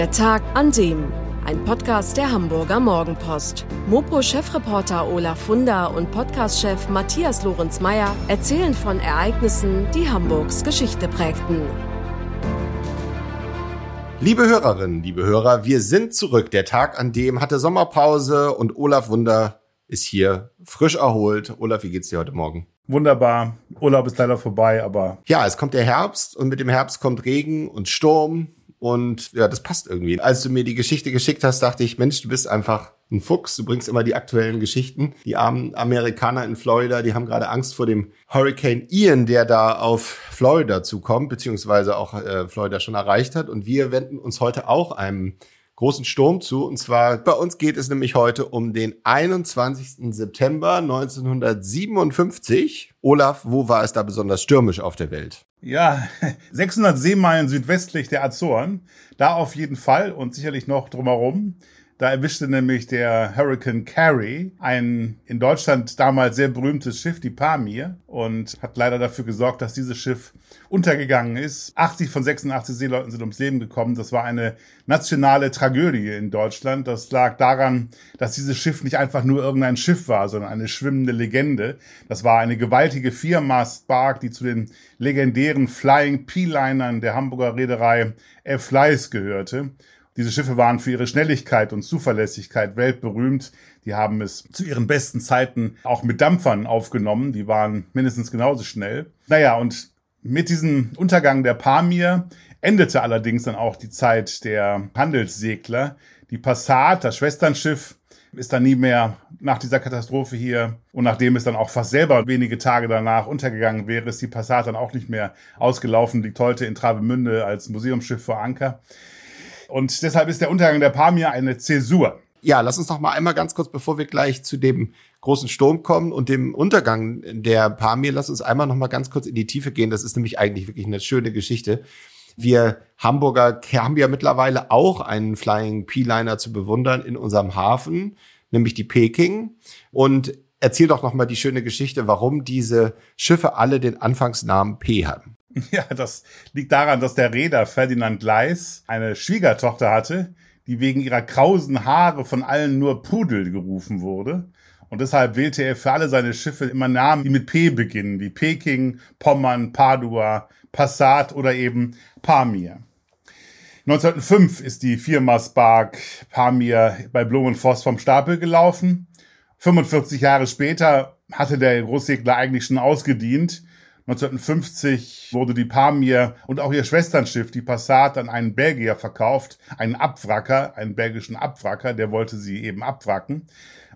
Der Tag an dem. Ein Podcast der Hamburger Morgenpost. Mopo-Chefreporter Olaf Funder und Podcast-Chef Matthias Lorenz-Meyer erzählen von Ereignissen, die Hamburgs Geschichte prägten. Liebe Hörerinnen, liebe Hörer, wir sind zurück. Der Tag, an dem hatte Sommerpause und Olaf Wunder ist hier frisch erholt. Olaf, wie geht's dir heute Morgen? wunderbar. Urlaub ist leider vorbei, aber. Ja, es kommt der Herbst und mit dem Herbst kommt Regen und Sturm und ja, das passt irgendwie. Als du mir die Geschichte geschickt hast, dachte ich, Mensch, du bist einfach ein Fuchs. Du bringst immer die aktuellen Geschichten. Die armen Amerikaner in Florida, die haben gerade Angst vor dem Hurricane Ian, der da auf Florida zukommt, beziehungsweise auch äh, Florida schon erreicht hat. Und wir wenden uns heute auch einem großen Sturm zu. Und zwar bei uns geht es nämlich heute um den 21. September 1957. Olaf, wo war es da besonders stürmisch auf der Welt? Ja, 600 Seemeilen südwestlich der Azoren. Da auf jeden Fall und sicherlich noch drumherum. Da erwischte nämlich der Hurricane Carrie ein in Deutschland damals sehr berühmtes Schiff, die Pamir, und hat leider dafür gesorgt, dass dieses Schiff untergegangen ist. 80 von 86 Seeleuten sind ums Leben gekommen. Das war eine nationale Tragödie in Deutschland. Das lag daran, dass dieses Schiff nicht einfach nur irgendein Schiff war, sondern eine schwimmende Legende. Das war eine gewaltige Viermastbark, die zu den legendären Flying P-Linern der Hamburger Reederei F. Leis gehörte. Diese Schiffe waren für ihre Schnelligkeit und Zuverlässigkeit weltberühmt. Die haben es zu ihren besten Zeiten auch mit Dampfern aufgenommen. Die waren mindestens genauso schnell. Naja, und mit diesem Untergang der Pamir endete allerdings dann auch die Zeit der Handelssegler. Die Passat, das Schwesternschiff, ist dann nie mehr nach dieser Katastrophe hier und nachdem es dann auch fast selber wenige Tage danach untergegangen wäre, ist die Passat dann auch nicht mehr ausgelaufen, liegt heute in Travemünde als Museumsschiff vor Anker. Und deshalb ist der Untergang der Pamir eine Zäsur. Ja, lass uns noch mal einmal ganz kurz, bevor wir gleich zu dem großen Sturm kommen und dem Untergang der Pamir, lass uns einmal noch mal ganz kurz in die Tiefe gehen. Das ist nämlich eigentlich wirklich eine schöne Geschichte. Wir Hamburger haben ja mittlerweile auch einen Flying P-Liner zu bewundern in unserem Hafen, nämlich die Peking. Und erzähl doch noch mal die schöne Geschichte, warum diese Schiffe alle den Anfangsnamen P haben. Ja, das liegt daran, dass der Reeder Ferdinand Leis eine Schwiegertochter hatte, die wegen ihrer krausen Haare von allen nur Pudel gerufen wurde. Und deshalb wählte er für alle seine Schiffe immer Namen, die mit P beginnen, wie Peking, Pommern, Padua, Passat oder eben Pamir. 1905 ist die Viermastbark Pamir bei Blumenforst vom Stapel gelaufen. 45 Jahre später hatte der Großsegler eigentlich schon ausgedient 1950 wurde die Pamir und auch ihr Schwesternschiff, die Passat, an einen Belgier verkauft, einen Abwracker, einen belgischen Abwracker, der wollte sie eben abwracken.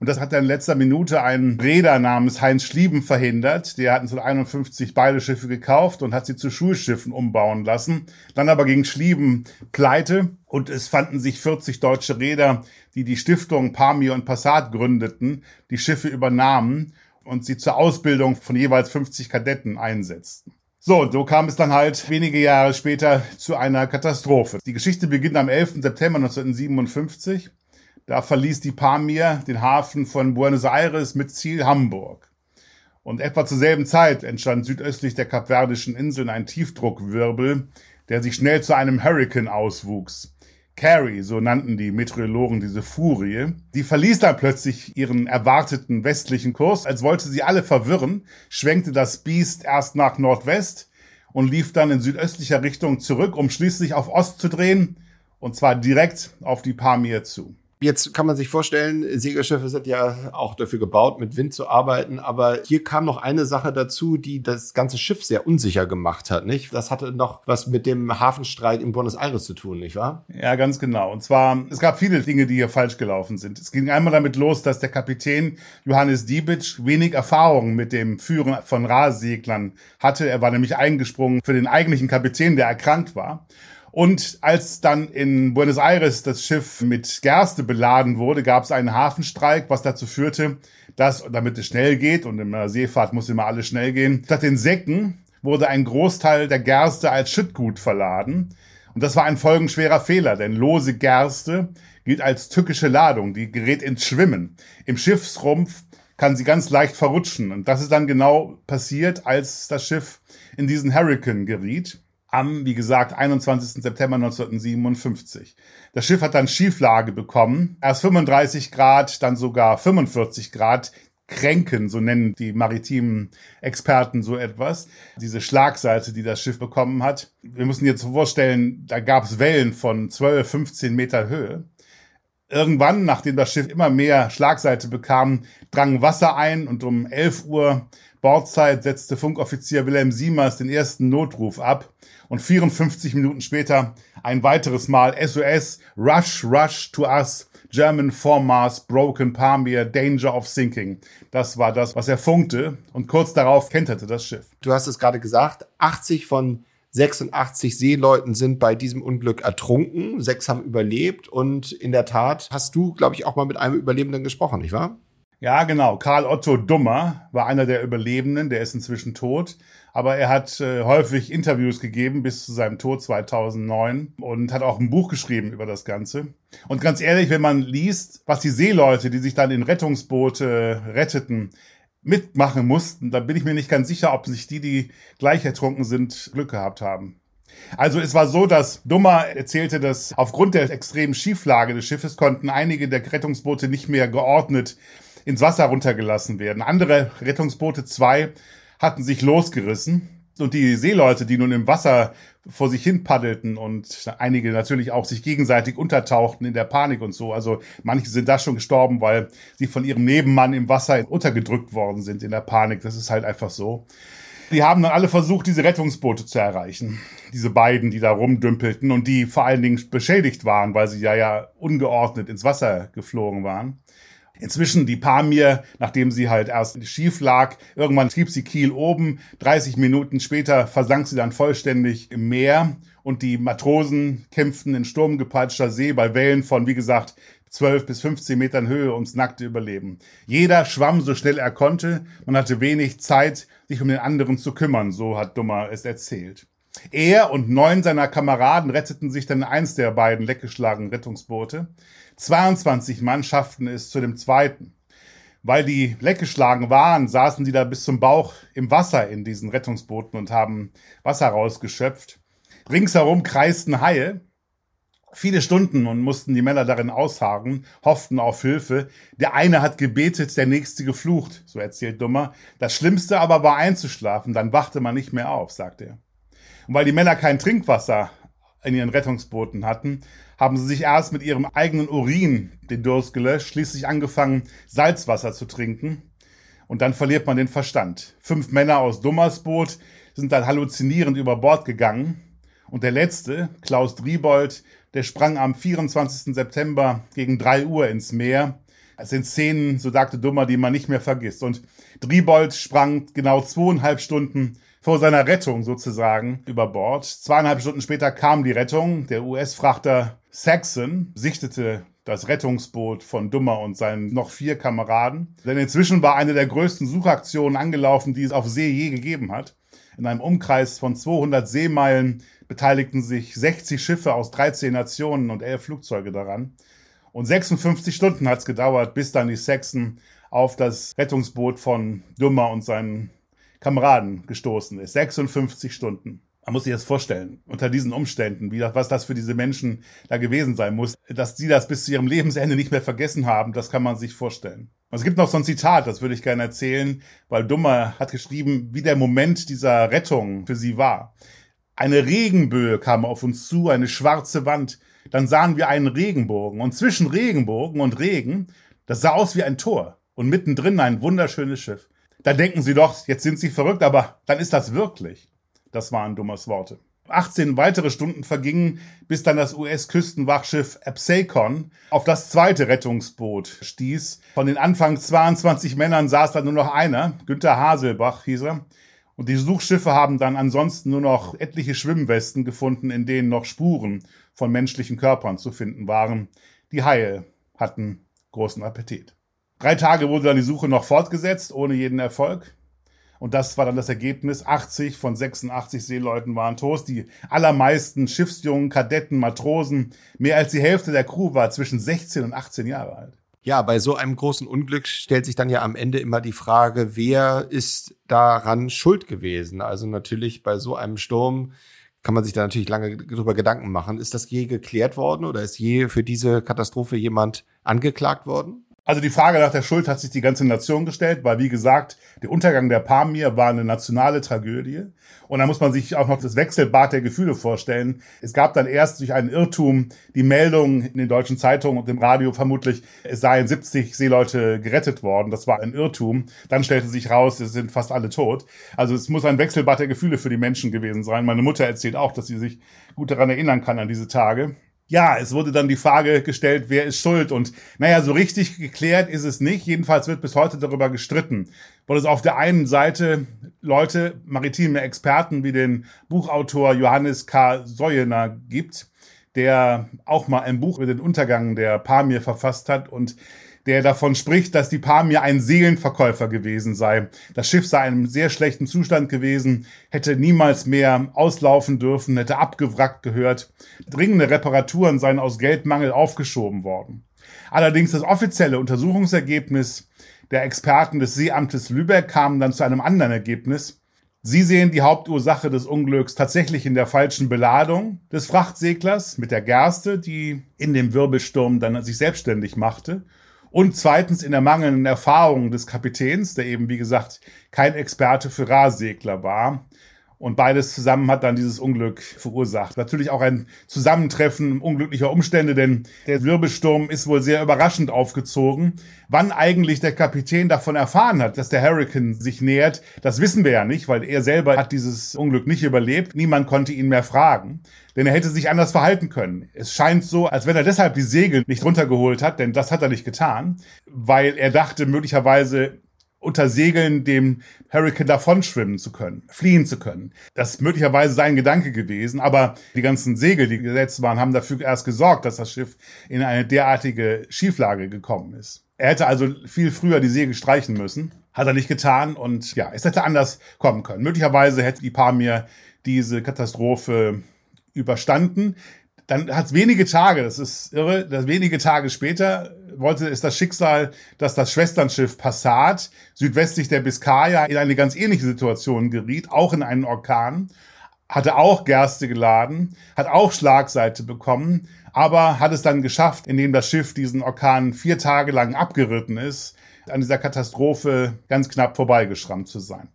Und das hat dann in letzter Minute ein Räder namens Heinz Schlieben verhindert. Der hat 1951 beide Schiffe gekauft und hat sie zu Schulschiffen umbauen lassen. Dann aber ging Schlieben pleite und es fanden sich 40 deutsche Räder, die die Stiftung Pamir und Passat gründeten, die Schiffe übernahmen und sie zur Ausbildung von jeweils 50 Kadetten einsetzten. So, so kam es dann halt wenige Jahre später zu einer Katastrophe. Die Geschichte beginnt am 11. September 1957. Da verließ die Pamir den Hafen von Buenos Aires mit Ziel Hamburg. Und etwa zur selben Zeit entstand südöstlich der Kapverdischen Inseln ein Tiefdruckwirbel, der sich schnell zu einem Hurricane auswuchs. Carrie, so nannten die Meteorologen diese Furie, die verließ dann plötzlich ihren erwarteten westlichen Kurs, als wollte sie alle verwirren, schwenkte das Biest erst nach Nordwest und lief dann in südöstlicher Richtung zurück, um schließlich auf Ost zu drehen, und zwar direkt auf die Pamir zu. Jetzt kann man sich vorstellen, Segelschiffe sind ja auch dafür gebaut, mit Wind zu arbeiten. Aber hier kam noch eine Sache dazu, die das ganze Schiff sehr unsicher gemacht hat, nicht? Das hatte noch was mit dem Hafenstreit in Buenos Aires zu tun, nicht wahr? Ja, ganz genau. Und zwar, es gab viele Dinge, die hier falsch gelaufen sind. Es ging einmal damit los, dass der Kapitän Johannes Diebitsch wenig Erfahrung mit dem Führen von Rahseglern hatte. Er war nämlich eingesprungen für den eigentlichen Kapitän, der erkrankt war. Und als dann in Buenos Aires das Schiff mit Gerste beladen wurde, gab es einen Hafenstreik, was dazu führte, dass, damit es schnell geht, und in der Seefahrt muss immer alles schnell gehen, statt den Säcken wurde ein Großteil der Gerste als Schüttgut verladen. Und das war ein folgenschwerer Fehler, denn lose Gerste gilt als tückische Ladung, die gerät ins Schwimmen. Im Schiffsrumpf kann sie ganz leicht verrutschen. Und das ist dann genau passiert, als das Schiff in diesen Hurricane geriet. Am, wie gesagt, 21. September 1957. Das Schiff hat dann Schieflage bekommen. Erst 35 Grad, dann sogar 45 Grad. Kränken, so nennen die maritimen Experten so etwas. Diese Schlagseite, die das Schiff bekommen hat. Wir müssen jetzt vorstellen, da gab es Wellen von 12, 15 Meter Höhe. Irgendwann, nachdem das Schiff immer mehr Schlagseite bekam, drang Wasser ein und um 11 Uhr Bordzeit setzte Funkoffizier Wilhelm Siemers den ersten Notruf ab und 54 Minuten später ein weiteres Mal SOS, Rush, Rush to Us, German Foremast, Broken Pamir, Danger of Sinking. Das war das, was er funkte und kurz darauf kenterte das Schiff. Du hast es gerade gesagt, 80 von 86 Seeleuten sind bei diesem Unglück ertrunken, sechs haben überlebt und in der Tat hast du, glaube ich, auch mal mit einem Überlebenden gesprochen, nicht wahr? Ja, genau. Karl Otto Dummer war einer der Überlebenden, der ist inzwischen tot. Aber er hat äh, häufig Interviews gegeben bis zu seinem Tod 2009 und hat auch ein Buch geschrieben über das Ganze. Und ganz ehrlich, wenn man liest, was die Seeleute, die sich dann in Rettungsboote retteten, mitmachen mussten, dann bin ich mir nicht ganz sicher, ob sich die, die gleich ertrunken sind, Glück gehabt haben. Also es war so, dass Dummer erzählte, dass aufgrund der extremen Schieflage des Schiffes konnten einige der Rettungsboote nicht mehr geordnet ins Wasser runtergelassen werden. Andere Rettungsboote, zwei, hatten sich losgerissen. Und die Seeleute, die nun im Wasser vor sich hin paddelten und einige natürlich auch sich gegenseitig untertauchten in der Panik und so. Also manche sind da schon gestorben, weil sie von ihrem Nebenmann im Wasser untergedrückt worden sind in der Panik. Das ist halt einfach so. Die haben dann alle versucht, diese Rettungsboote zu erreichen. Diese beiden, die da rumdümpelten und die vor allen Dingen beschädigt waren, weil sie ja ja ungeordnet ins Wasser geflogen waren. Inzwischen die Pamir, nachdem sie halt erst schief lag, irgendwann trieb sie Kiel oben, 30 Minuten später versank sie dann vollständig im Meer und die Matrosen kämpften in sturmgepeitschter See bei Wellen von, wie gesagt, 12 bis 15 Metern Höhe ums nackte Überleben. Jeder schwamm so schnell er konnte, man hatte wenig Zeit, sich um den anderen zu kümmern, so hat Dummer es erzählt. Er und neun seiner Kameraden retteten sich dann eins der beiden leckgeschlagenen Rettungsboote. 22 Mann schafften es zu dem zweiten. Weil die leckgeschlagen waren, saßen die da bis zum Bauch im Wasser in diesen Rettungsbooten und haben Wasser rausgeschöpft. Ringsherum kreisten Haie. Viele Stunden und mussten die Männer darin ausharren, hofften auf Hilfe. Der eine hat gebetet, der nächste geflucht, so erzählt Dummer. Das Schlimmste aber war einzuschlafen, dann wachte man nicht mehr auf, sagt er. Und weil die Männer kein Trinkwasser in ihren Rettungsbooten hatten, haben sie sich erst mit ihrem eigenen Urin den Durst gelöscht, schließlich angefangen, Salzwasser zu trinken. Und dann verliert man den Verstand. Fünf Männer aus Dummers Boot sind dann halluzinierend über Bord gegangen. Und der letzte, Klaus Driebold, der sprang am 24. September gegen drei Uhr ins Meer. Das sind Szenen, so sagte Dummer, die man nicht mehr vergisst. Und Driebold sprang genau zweieinhalb Stunden vor seiner Rettung sozusagen über Bord. Zweieinhalb Stunden später kam die Rettung. Der US-Frachter Saxon sichtete das Rettungsboot von Dummer und seinen noch vier Kameraden. Denn inzwischen war eine der größten Suchaktionen angelaufen, die es auf See je gegeben hat. In einem Umkreis von 200 Seemeilen beteiligten sich 60 Schiffe aus 13 Nationen und 11 Flugzeuge daran. Und 56 Stunden hat es gedauert, bis dann die Saxon auf das Rettungsboot von Dummer und seinen Kameraden gestoßen ist. 56 Stunden. Man muss sich das vorstellen, unter diesen Umständen, wie das, was das für diese Menschen da gewesen sein muss, dass sie das bis zu ihrem Lebensende nicht mehr vergessen haben, das kann man sich vorstellen. Es gibt noch so ein Zitat, das würde ich gerne erzählen, weil Dummer hat geschrieben, wie der Moment dieser Rettung für sie war. Eine Regenböe kam auf uns zu, eine schwarze Wand. Dann sahen wir einen Regenbogen und zwischen Regenbogen und Regen, das sah aus wie ein Tor und mittendrin ein wunderschönes Schiff. Dann denken sie doch, jetzt sind sie verrückt, aber dann ist das wirklich. Das waren Dummers Worte. 18 weitere Stunden vergingen, bis dann das US-Küstenwachschiff Absecon auf das zweite Rettungsboot stieß. Von den anfangs 22 Männern saß da nur noch einer, Günther Haselbach hieß er. Und die Suchschiffe haben dann ansonsten nur noch etliche Schwimmwesten gefunden, in denen noch Spuren von menschlichen Körpern zu finden waren. Die Haie hatten großen Appetit. Drei Tage wurde dann die Suche noch fortgesetzt, ohne jeden Erfolg. Und das war dann das Ergebnis. 80 von 86 Seeleuten waren tot. Die allermeisten Schiffsjungen, Kadetten, Matrosen, mehr als die Hälfte der Crew war zwischen 16 und 18 Jahre alt. Ja, bei so einem großen Unglück stellt sich dann ja am Ende immer die Frage, wer ist daran schuld gewesen? Also natürlich bei so einem Sturm kann man sich da natürlich lange drüber Gedanken machen. Ist das je geklärt worden oder ist je für diese Katastrophe jemand angeklagt worden? Also die Frage nach der Schuld hat sich die ganze Nation gestellt, weil wie gesagt, der Untergang der Pamir war eine nationale Tragödie. Und da muss man sich auch noch das Wechselbad der Gefühle vorstellen. Es gab dann erst durch einen Irrtum die Meldung in den deutschen Zeitungen und im Radio vermutlich, es seien 70 Seeleute gerettet worden. Das war ein Irrtum. Dann stellte sich raus, es sind fast alle tot. Also es muss ein Wechselbad der Gefühle für die Menschen gewesen sein. Meine Mutter erzählt auch, dass sie sich gut daran erinnern kann an diese Tage ja, es wurde dann die Frage gestellt, wer ist schuld? Und naja, so richtig geklärt ist es nicht. Jedenfalls wird bis heute darüber gestritten. Weil es auf der einen Seite Leute, maritime Experten wie den Buchautor Johannes K. Soyener gibt, der auch mal ein Buch über den Untergang der Pamir verfasst hat und der davon spricht, dass die Pamir ein Seelenverkäufer gewesen sei. Das Schiff sei in einem sehr schlechten Zustand gewesen, hätte niemals mehr auslaufen dürfen, hätte abgewrackt gehört. Dringende Reparaturen seien aus Geldmangel aufgeschoben worden. Allerdings das offizielle Untersuchungsergebnis der Experten des Seeamtes Lübeck kam dann zu einem anderen Ergebnis. Sie sehen die Hauptursache des Unglücks tatsächlich in der falschen Beladung des Frachtseglers mit der Gerste, die in dem Wirbelsturm dann sich selbstständig machte und zweitens in der mangelnden Erfahrung des Kapitäns, der eben, wie gesagt, kein Experte für Rahsegler war. Und beides zusammen hat dann dieses Unglück verursacht. Natürlich auch ein Zusammentreffen unglücklicher Umstände, denn der Wirbelsturm ist wohl sehr überraschend aufgezogen. Wann eigentlich der Kapitän davon erfahren hat, dass der Hurricane sich nähert, das wissen wir ja nicht, weil er selber hat dieses Unglück nicht überlebt. Niemand konnte ihn mehr fragen, denn er hätte sich anders verhalten können. Es scheint so, als wenn er deshalb die Segel nicht runtergeholt hat, denn das hat er nicht getan, weil er dachte möglicherweise, unter Segeln dem Hurricane davonschwimmen zu können, fliehen zu können. Das ist möglicherweise sein Gedanke gewesen, aber die ganzen Segel, die gesetzt waren, haben dafür erst gesorgt, dass das Schiff in eine derartige Schieflage gekommen ist. Er hätte also viel früher die Segel streichen müssen, hat er nicht getan und ja, es hätte anders kommen können. Möglicherweise hätte die Pamir diese Katastrophe überstanden. Dann hat es wenige Tage, das ist irre, dass wenige Tage später wollte es das Schicksal, dass das Schwesternschiff Passat südwestlich der Biskaya in eine ganz ähnliche Situation geriet, auch in einen Orkan, hatte auch Gerste geladen, hat auch Schlagseite bekommen, aber hat es dann geschafft, indem das Schiff diesen Orkan vier Tage lang abgeritten ist, an dieser Katastrophe ganz knapp vorbeigeschrammt zu sein.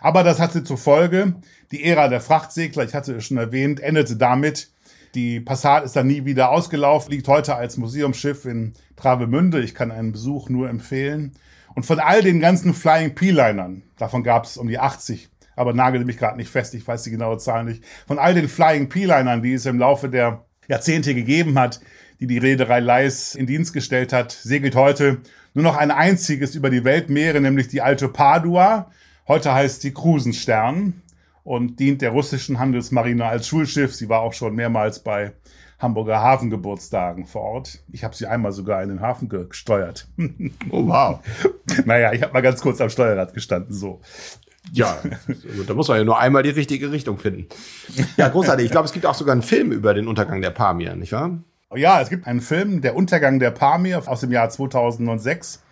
Aber das hatte zur Folge, die Ära der Frachtsegler, ich hatte es schon erwähnt, endete damit, die Passat ist dann nie wieder ausgelaufen, liegt heute als Museumsschiff in Travemünde. Ich kann einen Besuch nur empfehlen. Und von all den ganzen Flying P-Linern, davon gab es um die 80, aber nagel mich gerade nicht fest, ich weiß die genaue Zahl nicht, von all den Flying P-Linern, die es im Laufe der Jahrzehnte gegeben hat, die die Reederei Leis in Dienst gestellt hat, segelt heute nur noch ein einziges über die Weltmeere, nämlich die Alte Padua. Heute heißt sie Krusenstern und dient der russischen Handelsmarine als Schulschiff. Sie war auch schon mehrmals bei Hamburger Hafengeburtstagen vor Ort. Ich habe sie einmal sogar in den Hafen gesteuert. Oh wow. naja, ich habe mal ganz kurz am Steuerrad gestanden, so. Ja, da muss man ja nur einmal die richtige Richtung finden. Ja, großartig. Ich glaube, es gibt auch sogar einen Film über den Untergang der Pamir, nicht wahr? Ja, es gibt einen Film, Der Untergang der Pamir aus dem Jahr 2006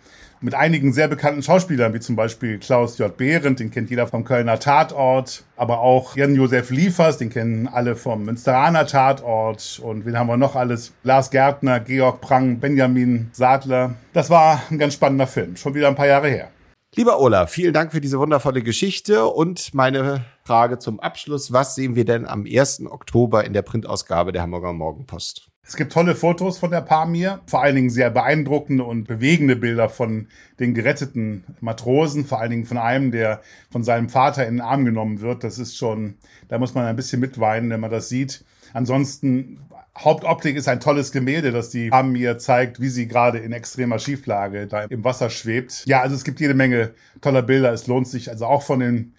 mit einigen sehr bekannten Schauspielern, wie zum Beispiel Klaus J. Behrendt, den kennt jeder vom Kölner Tatort, aber auch Jan-Josef Liefers, den kennen alle vom Münsteraner Tatort und wen haben wir noch alles? Lars Gärtner, Georg Prang, Benjamin Sadler. Das war ein ganz spannender Film, schon wieder ein paar Jahre her. Lieber Olaf, vielen Dank für diese wundervolle Geschichte und meine Frage zum Abschluss. Was sehen wir denn am 1. Oktober in der Printausgabe der Hamburger Morgenpost? Es gibt tolle Fotos von der Pamir, vor allen Dingen sehr beeindruckende und bewegende Bilder von den geretteten Matrosen, vor allen Dingen von einem, der von seinem Vater in den Arm genommen wird. Das ist schon, da muss man ein bisschen mitweinen, wenn man das sieht. Ansonsten Hauptoptik ist ein tolles Gemälde, das die Pamir zeigt, wie sie gerade in extremer Schieflage da im Wasser schwebt. Ja, also es gibt jede Menge toller Bilder. Es lohnt sich also auch von den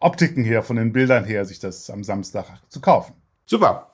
Optiken her, von den Bildern her, sich das am Samstag zu kaufen. Super.